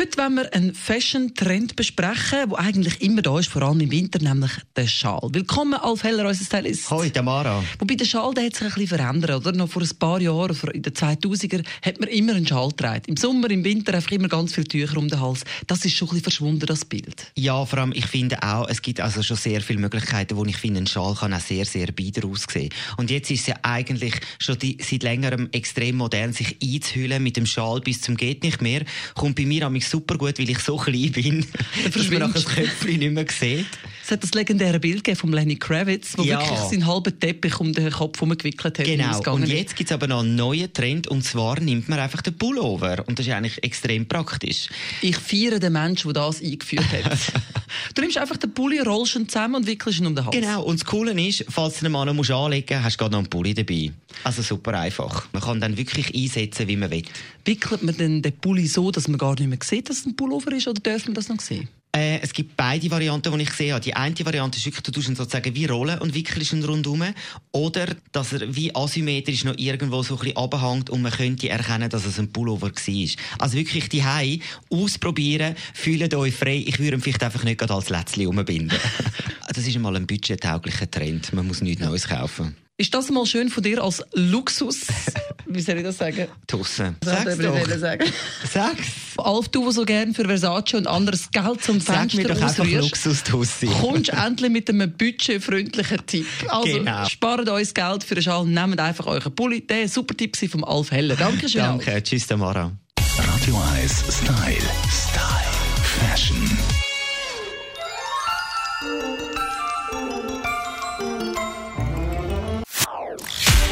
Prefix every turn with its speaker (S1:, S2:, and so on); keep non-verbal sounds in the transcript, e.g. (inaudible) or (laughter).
S1: Heute wollen wir einen Fashion-Trend besprechen, der eigentlich immer da ist, vor allem im Winter, nämlich der Schal. Willkommen, Alf Heller, unser Stylist.
S2: Hoi, Tamara.
S1: Wobei der Schal der hat sich ein bisschen verändert, oder? Noch vor ein paar Jahren, vor in den 2000er, hat man immer einen Schal getragen. Im Sommer, im Winter einfach immer ganz viele Tücher um den Hals. Das ist schon ein bisschen verschwunden, das Bild.
S2: Ja, vor allem, ich finde auch, es gibt also schon sehr viele Möglichkeiten, wo ich finde, ein Schal kann auch sehr, sehr bieder aussehen. Und jetzt ist es ja eigentlich schon die, seit längerem extrem modern, sich einzuhüllen mit dem Schal bis zum geht nicht mehr. Kommt bei mir nämlich super gut, weil ich so klein bin, dass man nachher das Köpfchen nicht mehr sieht.
S1: Es hat das legendäre Bild von Lenny Kravitz, der
S2: Ja.
S1: wirklich seinen halben Teppich um den Kopf herumgewickelt hat.
S2: Genau. Und jetzt gibt es aber noch einen neuen Trend, und zwar nimmt man einfach den Pullover. Und das ist eigentlich extrem praktisch.
S1: Ich feiere den Menschen, der das eingeführt hat. (laughs) du nimmst einfach den Pulli, rollst ihn zusammen und wickelst ihn um den Hals.
S2: Genau, und das Coole ist, falls du einen Mann musst anlegen musst, hast du gerade noch einen Pulli dabei. Also super einfach. Man kann dann wirklich einsetzen, wie man will.
S1: Wickelt man denn den Pulli so, dass man gar nicht mehr sieht, dass es ein Pullover ist, oder darf man das noch sehen?
S2: Äh, es gibt beide Varianten, die ich sehe. Die eine Variante ist wirklich, du tust ihn sozusagen wie rollen und wickelst ihn rundum. Oder, dass er wie asymmetrisch noch irgendwo so ein bisschen runterhängt und man könnte erkennen, dass es ein Pullover war. Also wirklich die Hei ausprobieren, fühlt euch frei. Ich würde ihn vielleicht einfach nicht gerade als Lätzchen umbinden. (laughs) das ist einmal ein budgettauglicher Trend. Man muss nichts Neues kaufen.
S1: Ist das mal schön von dir als Luxus? (laughs) Wie soll ich das sagen?
S2: Tussen.
S1: Das
S2: Sag's doch.
S1: sagen. (laughs)
S2: Sag's.
S1: Alf, du, der so gerne für Versace und anderes Geld zum
S2: Sag
S1: Fenster
S2: mir doch einfach
S1: ausrührst,
S2: Luxus, Tussi.
S1: kommst endlich mit einem budgetfreundlichen Tipp. Also,
S2: Genau.
S1: spart uns Geld für einen Schal, nehmt einfach euren Pulli. Der war ein super Tipp vom Alf Heller. Dankeschön. Alf.
S2: Danke. Tschüss, Tamara.
S3: Radio 1 Style. Style. Fashion.